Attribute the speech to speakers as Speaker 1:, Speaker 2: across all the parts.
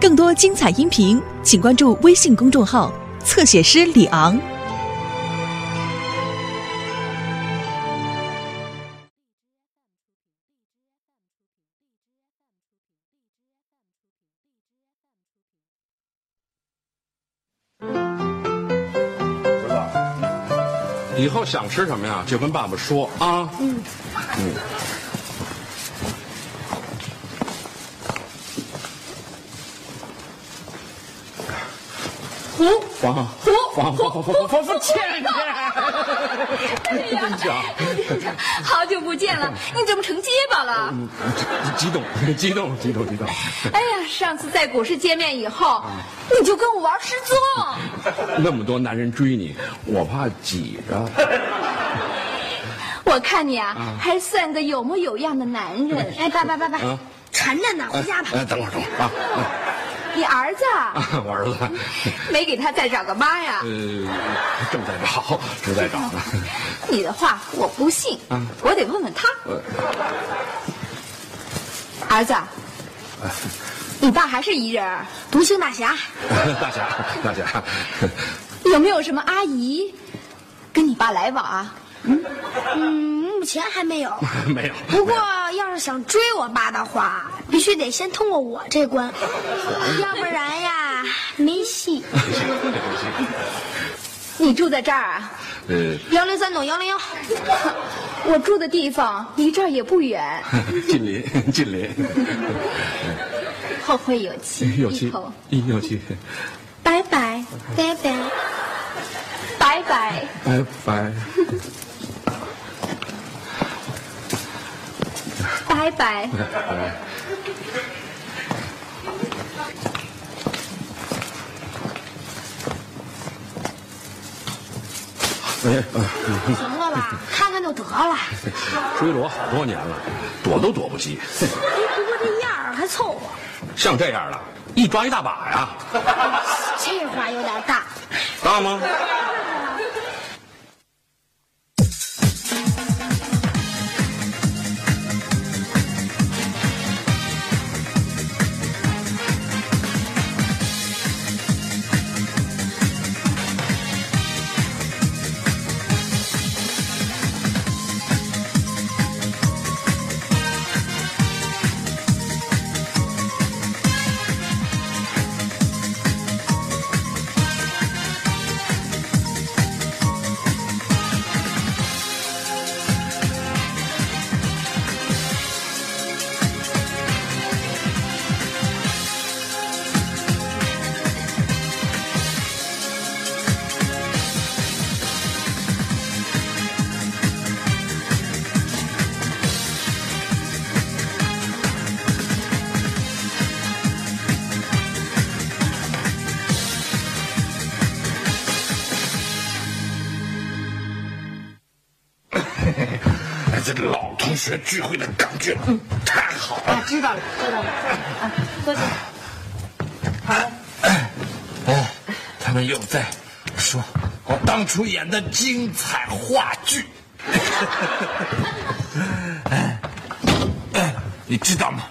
Speaker 1: 更多精彩音频，请关注微信公众号“侧写师李昂”。
Speaker 2: 儿子，以后想吃什么呀，就跟爸爸说啊。嗯。嗯。
Speaker 3: 胡
Speaker 2: 王
Speaker 3: 胡
Speaker 2: 王
Speaker 3: 胡
Speaker 2: 王王王王倩倩，真巧，
Speaker 3: 好久不见了，你怎么成结巴了？
Speaker 2: 激动激动激动激动。
Speaker 3: 哎呀，上次在股市见面以后，你就跟我玩失踪。
Speaker 2: 那么多男人追你，我怕挤着。
Speaker 3: 我看你啊，还算个有模有样的男人。
Speaker 4: 哎，爸爸爸爸
Speaker 2: 啊，
Speaker 4: 馋着呢，回家吧。
Speaker 2: 哎，等会儿等会儿啊。
Speaker 3: 你儿子啊
Speaker 2: 啊，我儿子，
Speaker 3: 没给他再找个妈呀？
Speaker 2: 呃，正在找，正在找呢。
Speaker 3: 你的话我不信，我得问问他。
Speaker 2: 呃
Speaker 3: 儿子，你爸还是一人，
Speaker 4: 独行大侠，
Speaker 2: 大侠，大侠，
Speaker 3: 有没有什么阿姨跟你爸来往啊？
Speaker 4: 嗯，目前还没有。
Speaker 2: 没有。
Speaker 4: 不过要是想追我爸的话，必须得先通过我这关，要不然呀 没戏。
Speaker 3: 你住在这儿啊？
Speaker 2: 呃，
Speaker 4: 幺零三栋幺零幺，
Speaker 3: 我住的地方离这儿也不远，
Speaker 2: 近邻近邻，
Speaker 3: 后会有期，
Speaker 2: 有期
Speaker 3: 一
Speaker 2: 有期，
Speaker 3: 拜拜，
Speaker 4: 拜拜。
Speaker 3: 拜拜。
Speaker 2: 拜拜。
Speaker 3: 拜拜。
Speaker 2: 哎，
Speaker 4: 行了吧，看看就得了。
Speaker 2: 追了我好多年了，躲都躲不及。
Speaker 4: 哎，不过这样儿还凑合，
Speaker 2: 像这样的，一抓一大把呀，
Speaker 4: 这话有点大。
Speaker 2: 大吗？学聚会的感觉嗯太好了。
Speaker 5: 啊，知道了，知道了。啊，坐下。好了，
Speaker 2: 哎，他们又在说我当初演的精彩话剧。哎，哎，你知道吗？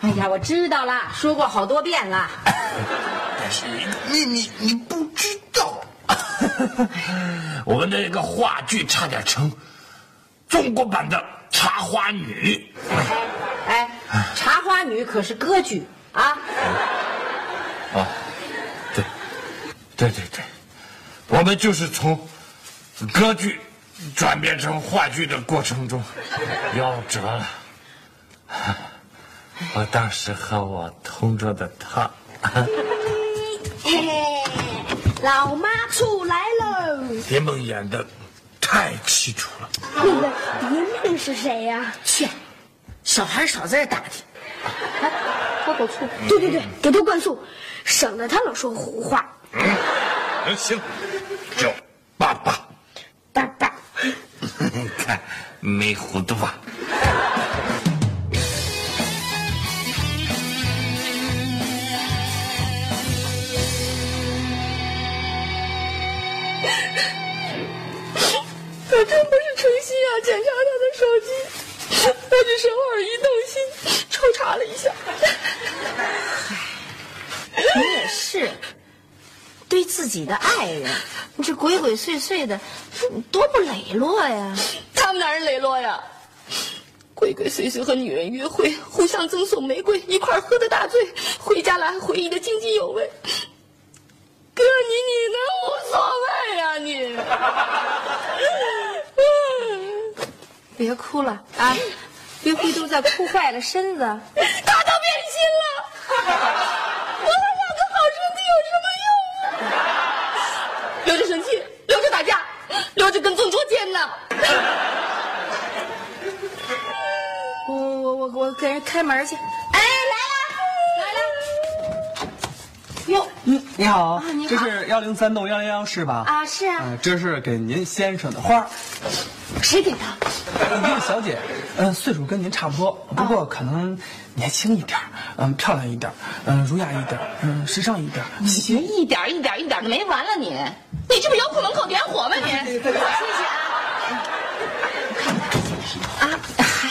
Speaker 5: 哎呀，我知道了，说过好多遍了。
Speaker 2: 但是有一个秘密你不知道，我们那个话剧差点成中国版的《茶花女》。
Speaker 5: 哎，茶花女可是歌剧啊。
Speaker 2: 啊，对，对对对，我们就是从歌剧转变成话剧的过程中夭折了。我当时和我同桌的他，
Speaker 4: 嘿嘿，老妈出来喽！
Speaker 2: 蝶梦演的太凄楚了。
Speaker 4: 那个敌人是谁呀、
Speaker 5: 切，小孩少在这打听。来，喝口醋。
Speaker 4: 对对对，给他灌醋，省得他老说胡话。
Speaker 2: 嗯，行，叫爸爸。
Speaker 4: 爸爸，
Speaker 2: 看没糊涂吧？
Speaker 3: 检查他的手机，我只是偶尔一动心，抽查了一下。
Speaker 5: 嗨，你也是，对自己的爱人，你这鬼鬼祟祟的，多不磊落呀！
Speaker 6: 他们哪人磊落呀？鬼鬼祟祟和女人约会，互相赠送玫瑰，一块喝的大醉，回家来回忆的津津有味。哥，你你能无所谓呀、你？
Speaker 5: 别哭了啊！别回头再哭坏了身子。
Speaker 6: 他都变心了，我还养个好身体有什么用啊？留着生气，留着打架，留着跟踪捉奸呢。
Speaker 5: 我我我我给人开门去。
Speaker 6: 哎，来了，来了。
Speaker 5: 哟
Speaker 7: 嗯，你好，
Speaker 5: 你好
Speaker 7: 这是幺零三栋幺零幺室吧？
Speaker 5: 啊，是啊，
Speaker 7: 嗯，这是给您先生的花，
Speaker 5: 谁给的？
Speaker 7: 一个小姐，嗯，岁数跟您差不多，不过可能年轻一点儿，嗯，漂亮一点儿，嗯，儒雅一点儿，嗯，时尚一点你。
Speaker 6: 学一点一点一点的没完了你，你这不遥控门口点火吗你？谢谢啊。
Speaker 5: 啊，嗨，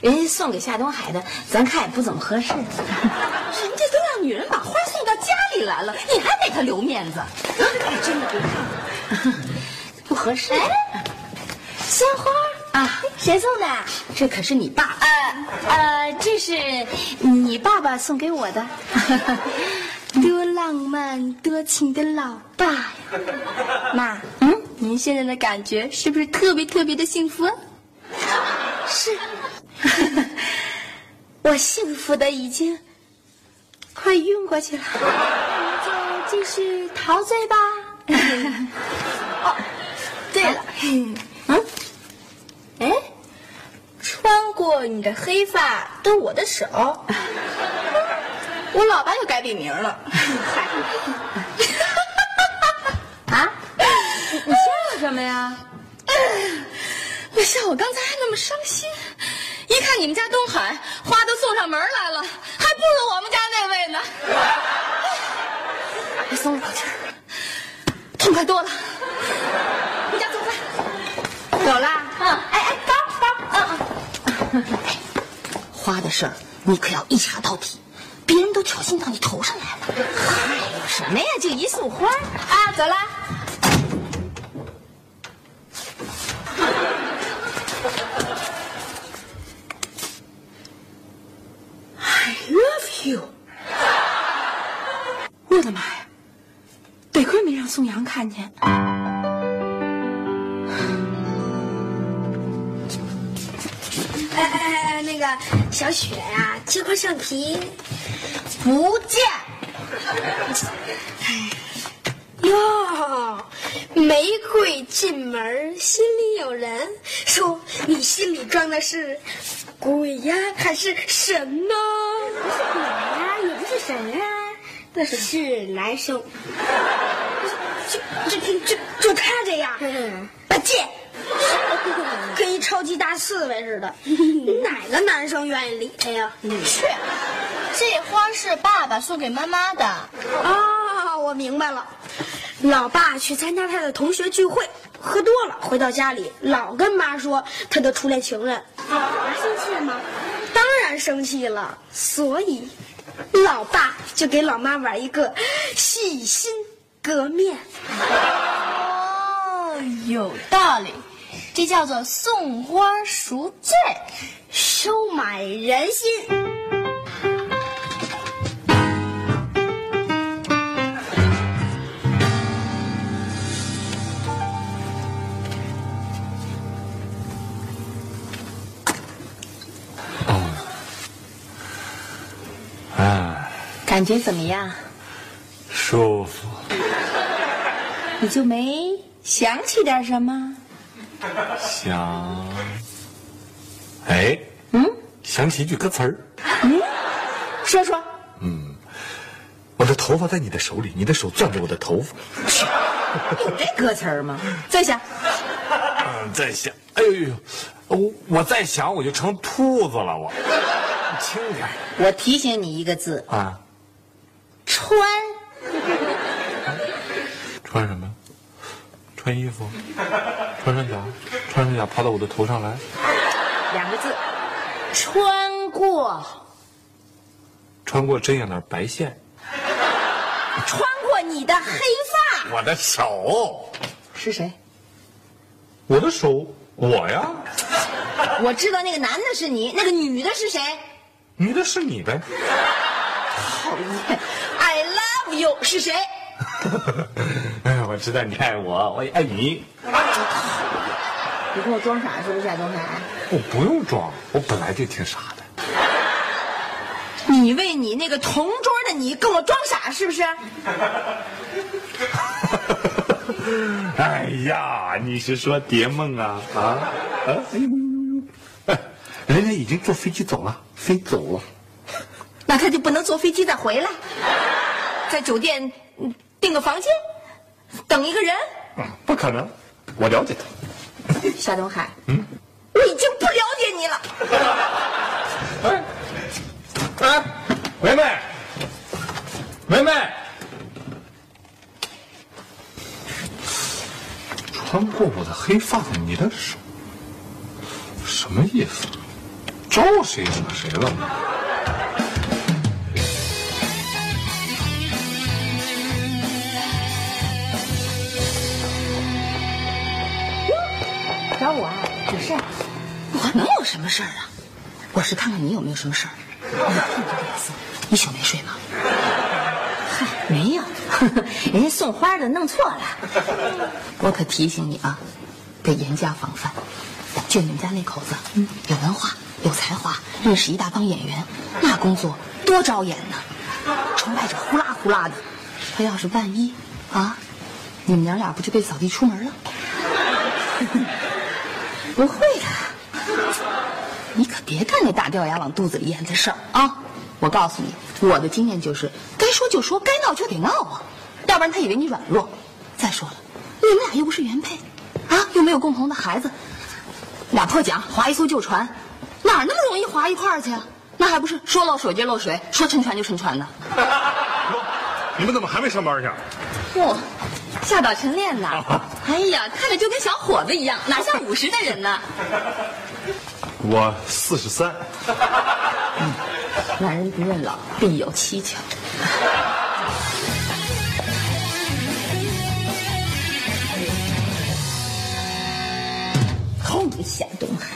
Speaker 5: 人家送给夏东海的，咱看也不怎么合适。
Speaker 6: 人家都让女人把花送到家里来了，你还给他留面子？
Speaker 5: 真的别看，不合适。
Speaker 4: 鲜花
Speaker 5: 啊，
Speaker 4: 谁送的？
Speaker 5: 这可是你爸。
Speaker 4: 呃呃，这是你爸爸送给我的，多浪漫多情的老爸呀！妈，嗯，您现在的感觉是不是特别特别的幸福？是，我幸福的已经快晕过去了。那就继续陶醉吧。哦，对了，嗯，哎。穿过你的黑发的我的手，
Speaker 6: 我老爸又改笔名了。
Speaker 5: 啊，你你笑什么呀？
Speaker 6: 我笑我刚才还那么伤心？一看你们家东海花都送上门来了，还不如我们家那位呢。
Speaker 5: 我松了口气儿。
Speaker 6: 痛快多了。回家做饭。
Speaker 5: 走啦。
Speaker 6: 嗯，哎。
Speaker 5: 花的事儿你可要一查到底，别人都挑衅到你头上来了。
Speaker 6: 还有什么呀？就一束花啊！走了。
Speaker 5: I love you。我的妈呀！得亏没让宋阳看见。
Speaker 4: 哎，那个小雪呀、这块橡皮不见。哎哟，玫瑰进门，心里有人。说你心里装的是鬼呀，还是神呢？不是鬼呀，也不是神啊，那是男生。就就就就就他这样，不见。跟一超级大刺猬似的，哪个男生愿意理他呀？
Speaker 6: 去，这花是爸爸送给妈妈的。
Speaker 4: 哦，我明白了，老爸去参加他的同学聚会，喝多了，回到家里老跟妈说他的初恋情人，妈生气了吗？当然生气了，所以老爸就给老妈玩一个洗心革面。
Speaker 6: 哦，有道理，这叫做送花赎罪。
Speaker 4: 收买人心。
Speaker 2: 哎，
Speaker 5: 感觉怎么样？
Speaker 2: 舒服。
Speaker 5: 你就没想起点什么？
Speaker 2: 想，哎，
Speaker 5: 嗯
Speaker 2: 想起一句歌词儿，
Speaker 5: 嗯，说说。
Speaker 2: 嗯我的头发在你的手里，你的手攥着我的头发。
Speaker 5: 有这歌词儿吗？再想。
Speaker 2: 嗯，再想，哎呦呦，我我再想，我就成兔子了，我。轻点
Speaker 5: 我提醒你一个字：
Speaker 2: 啊，
Speaker 5: 穿
Speaker 2: 什么？穿衣服，穿上甲，穿上甲爬到我的头上来。
Speaker 5: 两个字，穿过，
Speaker 2: 穿过针眼那白线，
Speaker 5: 穿过你的黑发。
Speaker 2: 我的手，
Speaker 5: 是谁？
Speaker 2: 我的手，我呀，
Speaker 5: 我知道那个男的是你，那个女的是谁？
Speaker 2: 女的是你呗。
Speaker 5: 讨厌，I love you 是谁？
Speaker 2: 哎，我知道你爱我，我也爱你。
Speaker 5: 你跟我装傻是不是，夏东海？
Speaker 2: 我不用装，我本来就挺傻的。
Speaker 5: 你为你那个同桌的你跟我装傻是不是？
Speaker 2: 哎呀，你是说蝶梦啊啊啊！哎呦呦呦！哎，人家已经坐飞机走了，飞走了。
Speaker 5: 那他就不能坐飞机再回来，在酒店嗯订个房间，等一个人。
Speaker 2: 嗯，不可能，我了解他。
Speaker 5: 夏东海，嗯，我已经不了解你了。
Speaker 2: 哎，哎，梅梅，梅梅，穿过我的黑发的你的手，什么意思？招谁惹谁了？
Speaker 5: 找我啊？有事？我能有什么事儿啊？我是看看你有没有什么事儿。你看你这脸色，一宿没睡吗？嗨，没有，人家送花的弄错了。我可提醒你啊，得严加防范。就你们家那口子，嗯，有文化，有才华，认识一大帮演员，那工作多招眼呢。崇拜者呼啦呼啦的，他要是万一啊，你们娘俩不就被扫地出门了？不会的，你可别干那大掉牙往肚子里咽的事儿啊！我告诉你，我的经验就是，该说就说，该闹就得闹啊，要不然他以为你软弱。再说了，你们俩又不是原配，啊，又没有共同的孩子，俩破桨划一艘旧船，哪儿那么容易划一块儿去啊？那还不是说漏水就漏水，说沉船就沉船呢？
Speaker 2: 你们怎么还没上班去？
Speaker 5: 嚯、下岛晨练呢？哎呀，看着就跟小伙子一样，哪像五十的人呢？
Speaker 2: 我四十三。
Speaker 5: 男人不认老，必有蹊跷。好你个夏东海，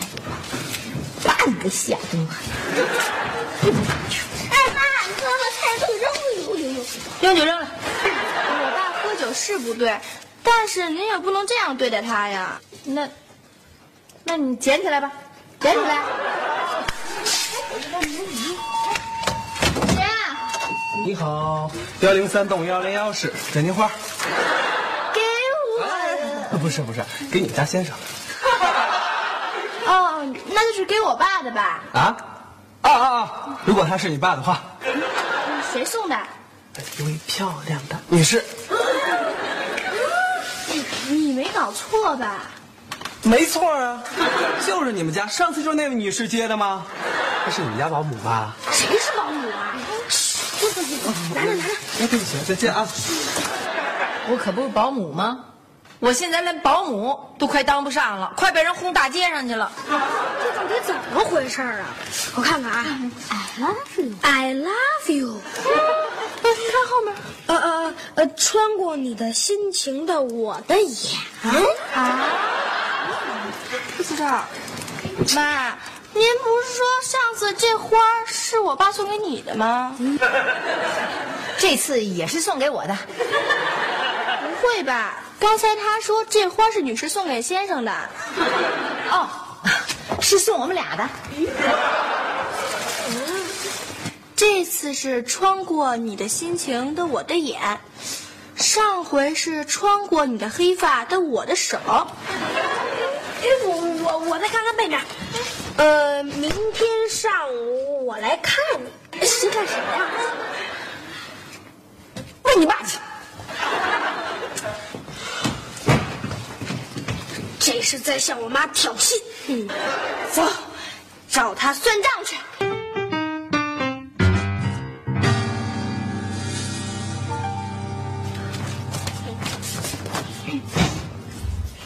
Speaker 5: 半个夏东海！
Speaker 4: 哎妈，你看把菜都扔了，呦呦呦！
Speaker 5: 扔就扔了。
Speaker 6: 我爸喝酒是不对，但是您也不能这样对待他呀。
Speaker 5: 那，那你捡起来吧，捡起来。
Speaker 6: 姐，
Speaker 7: 你好，幺零三栋幺零幺室，蒋金花。
Speaker 6: 给我。
Speaker 7: 啊不是不是，给你们家先生。
Speaker 6: 哦，那就是给我爸的吧？
Speaker 7: 啊？啊啊啊！如果他是你爸的话，
Speaker 6: 谁送的？
Speaker 7: 一位漂亮的女士。
Speaker 6: 搞错吧？
Speaker 7: 没错啊，就是你们家，上次就是那位女士接的吗？她是你们家保姆吧？
Speaker 4: 谁是保姆啊？
Speaker 7: 拿着拿着。哎，对不起，再见啊。
Speaker 5: 我可不是保姆吗？我现在连保姆都快当不上了，快被人轰大街上去了。
Speaker 4: 这到底怎么回事儿啊？我看看啊，I love you，I love you。
Speaker 6: 你看后面。
Speaker 4: 呃呃呃，穿过你的心情的我的眼。
Speaker 6: 啊？不知道。妈，您不是说上次这花是我爸送给你的吗？
Speaker 5: 这次也是送给我的。
Speaker 6: 不会吧？刚才他说这花是女士送给先生的。
Speaker 5: 哦，是送我们俩的。
Speaker 6: 这次是穿过你的心情的我的眼，上回是穿过你的黑发的我的手。
Speaker 4: 哎，我我我再看看背面。呃，明天上午我来看你，谁看谁呀、问你爸去。这是在向我妈挑衅。嗯，走，找他算账去。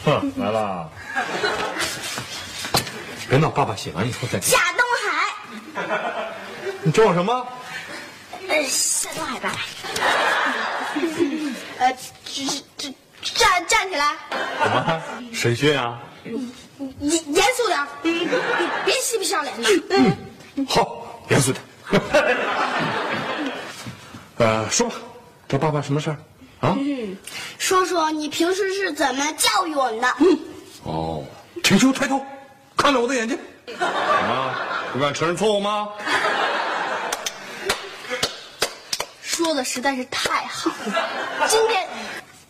Speaker 2: 哼，来了。别闹，爸爸写完以后再给
Speaker 4: 夏东海，
Speaker 2: 你叫我什么？
Speaker 4: 呃，夏东海爸爸。呃，这是这站起来，
Speaker 2: 怎么审讯啊？
Speaker 4: 严严肃点，别别嬉皮笑脸的。嗯，
Speaker 2: 好，严肃点。呃，说吧，找爸爸什么事儿？啊？
Speaker 4: 说说你平时是怎么教育我们的？
Speaker 2: 哦，挺胸抬头，看着我的眼睛。怎么？不敢承认错误吗？
Speaker 4: 说的实在是太好了，今天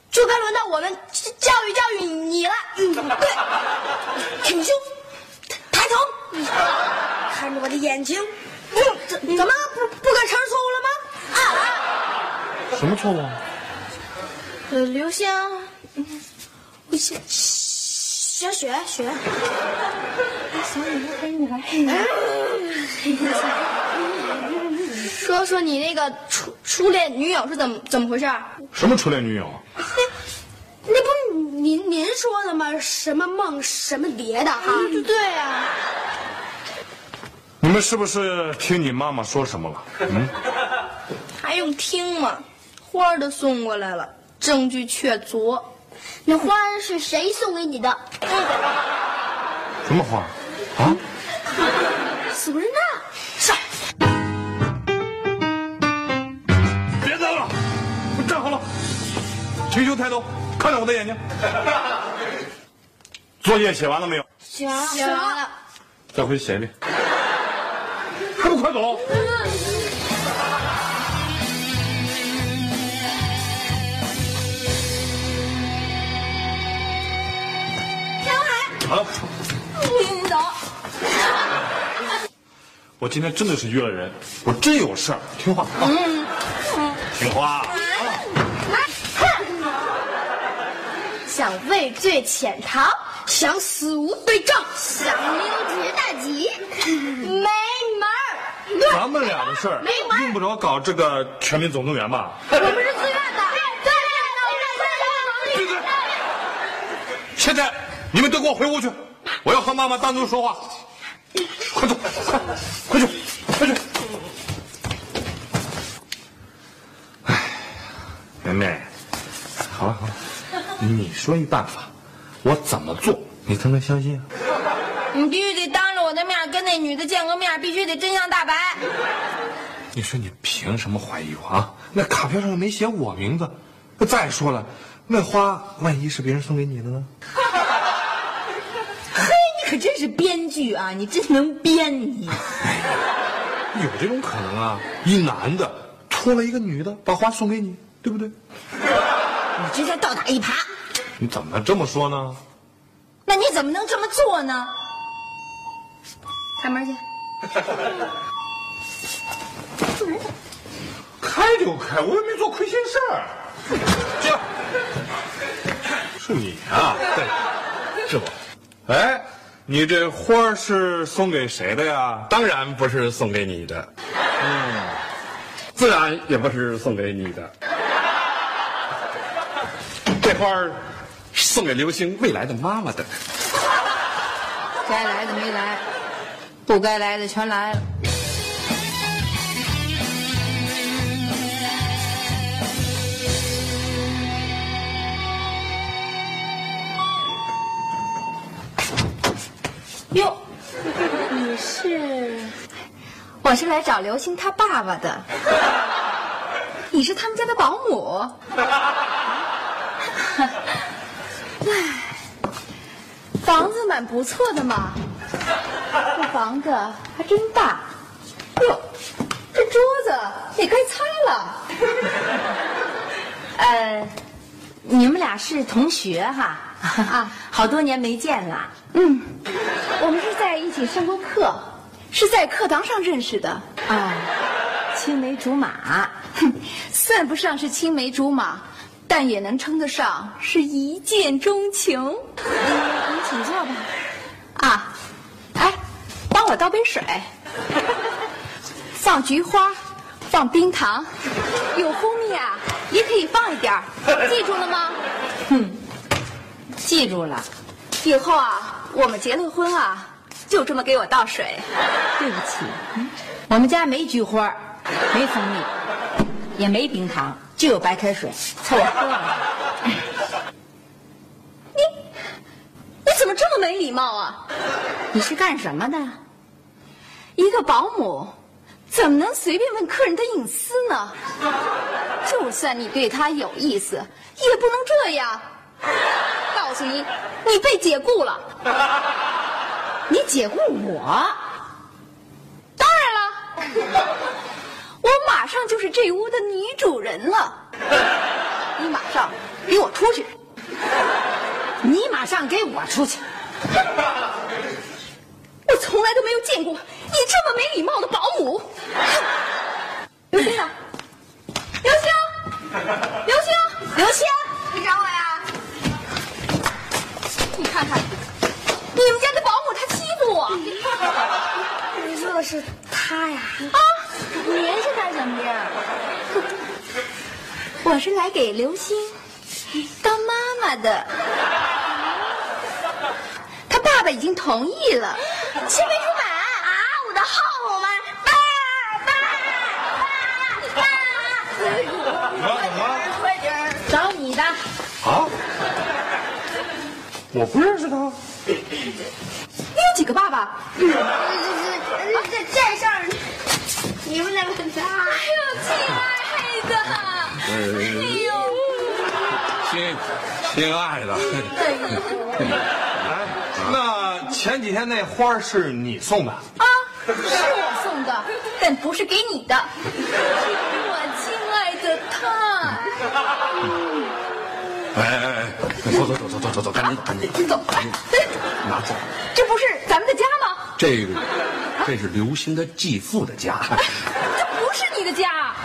Speaker 4: 就该轮到我们教育教育你了。嗯，对，挺胸，抬头，看着我的眼睛。嗯，怎怎么不不敢承认错误了吗？啊啊！
Speaker 2: 什么错误？
Speaker 4: 呃，刘星，嗯，我小小雪雪，小女孩女孩。说说你那个初初恋女友是怎么怎么回事？
Speaker 2: 什么初恋女友？
Speaker 4: 那不是您您说的吗？什么梦什么蝶的哈？对啊。
Speaker 2: 你们是不是听你妈妈说什么了？嗯，
Speaker 3: 还用听吗？花儿都送过来了，证据确凿。
Speaker 4: 那花是谁送给你的？
Speaker 2: 什么花？啊？
Speaker 4: 死人呢？
Speaker 2: 上！别等了，我站好了，请求抬头，看着我的眼睛。作业写完了没有？
Speaker 4: 写完了，写完了。
Speaker 2: 再回去写一遍。还不快走！
Speaker 4: 田海，
Speaker 2: 好了，
Speaker 4: 你走。
Speaker 2: 我今天真的是约了人，我真有事儿，听话啊！听话。
Speaker 4: 想畏罪潜逃，想死无对证，想溜之大吉，没门儿。
Speaker 2: 咱们俩的事儿用不着搞这个《全民总动员》吧？
Speaker 4: 我们是自愿的，自愿的，自愿的。
Speaker 2: 现在你们都给我回屋去，我要和妈妈单独说话。快走，快，快去，快去！哎，梅梅，好了好了，你说一办法，我怎么做你才能相信啊？
Speaker 3: 你必须得当着我的面跟那女的见个面，必须得真相大白。
Speaker 2: 你说你凭什么怀疑我啊？那卡片上又没写我名字。再说了，那花万一是别人送给你的呢？
Speaker 5: 可真是编剧啊！你真能编你。
Speaker 2: 有这种可能啊？一男的拖了一个女的把花送给你，对不对？
Speaker 5: 你这叫倒打一耙。
Speaker 2: 你怎么能这么说呢？
Speaker 5: 那你怎么能这么做呢？开门去。
Speaker 2: 开就开，我又没做亏心事儿。进来。是你啊？对，是我。哎。你这花是送给谁的呀？
Speaker 8: 当然不是送给你的，嗯，自然也不是送给你的。这花儿送给刘星未来的妈妈的。
Speaker 3: 该来的没来，不该来的全来了。
Speaker 5: 是？我是来找刘星他爸爸的。你是他们家的保姆。哎，房子蛮不错的嘛，这房子还真大。哟，这桌子也该擦了。呃，你们俩是同学哈？啊，好多年没见了。嗯。我们是在一起上过课，是在课堂上认识的啊，青梅竹马，哼算不上是青梅竹马，但也能称得上是一见钟情。你请坐吧。啊，哎，帮我倒杯水，放菊花，放冰糖，有蜂蜜啊，也可以放一点记住了吗？嗯，记住了，以后啊。我们结了婚啊，就这么给我倒水。对不起，我们家没菊花，没蜂蜜，也没冰糖，就有白开水，凑合喝你怎么。
Speaker 3: 这么没礼貌啊？
Speaker 5: 你是干什么的？
Speaker 3: 一个保姆怎么能随便问客人的隐私呢？就算你对他有意思，也不能这样。告诉你，你被解雇了。
Speaker 5: 你解雇我？
Speaker 3: 当然了，我马上就是这屋的女主人了。你马上给我出去！
Speaker 5: 你马上给我出去！
Speaker 3: 我从来都没有见过你这么没礼貌的保姆。刘星啊，刘星，我
Speaker 4: 是
Speaker 3: 来给刘星当妈妈的。他爸爸已经同意了，青梅竹马啊！我的后母们，爸爸爸爸，
Speaker 2: 怎么了？
Speaker 3: 快点！
Speaker 5: 找你的。
Speaker 2: 啊？我不认识他。
Speaker 3: 你有几个爸爸？
Speaker 4: 这这这事儿，你们得问他。
Speaker 3: 哎呦，亲爱
Speaker 8: 亲亲爱的，
Speaker 2: 哎，那前几天那花是你送的？
Speaker 3: 啊，是我送的，但不是给你的，是给我亲爱的他。
Speaker 8: 哎哎哎，走走走走走走走，赶紧走赶紧走，赶紧拿走。
Speaker 3: 这不是咱们的家吗？
Speaker 8: 这个，这是刘星的继父的家。
Speaker 3: 这不是你的家。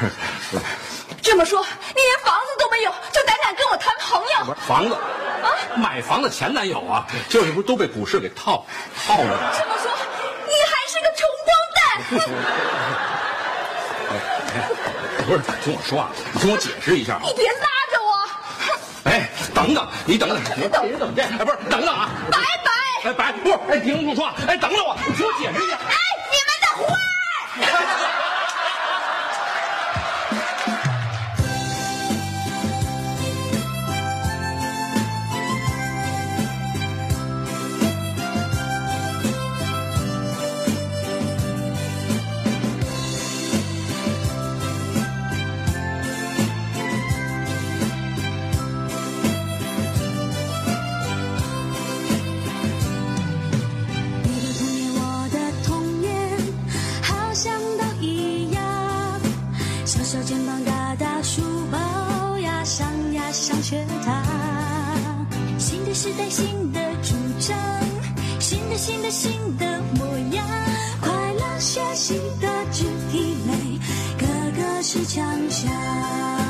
Speaker 3: 这么说，你连房子都没有，就胆敢跟我谈朋友？
Speaker 8: 不是房子啊，买房的前男友啊，就是不是都被股市给套套了？
Speaker 3: 这么说，你还是个穷光蛋！
Speaker 8: 不是，听我说啊，你听我解释一下啊。
Speaker 3: 你别拉着我！
Speaker 8: 哎，等等，你等等，你等你怎么这？哎，不是，等等啊！
Speaker 3: 拜拜！
Speaker 8: 哎，白，不是，哎，停住说话，哎，等等我，你听我解释一下。
Speaker 3: 哎，你们的花儿！
Speaker 9: 新的模样。快乐学习的肢体美，个个是强项。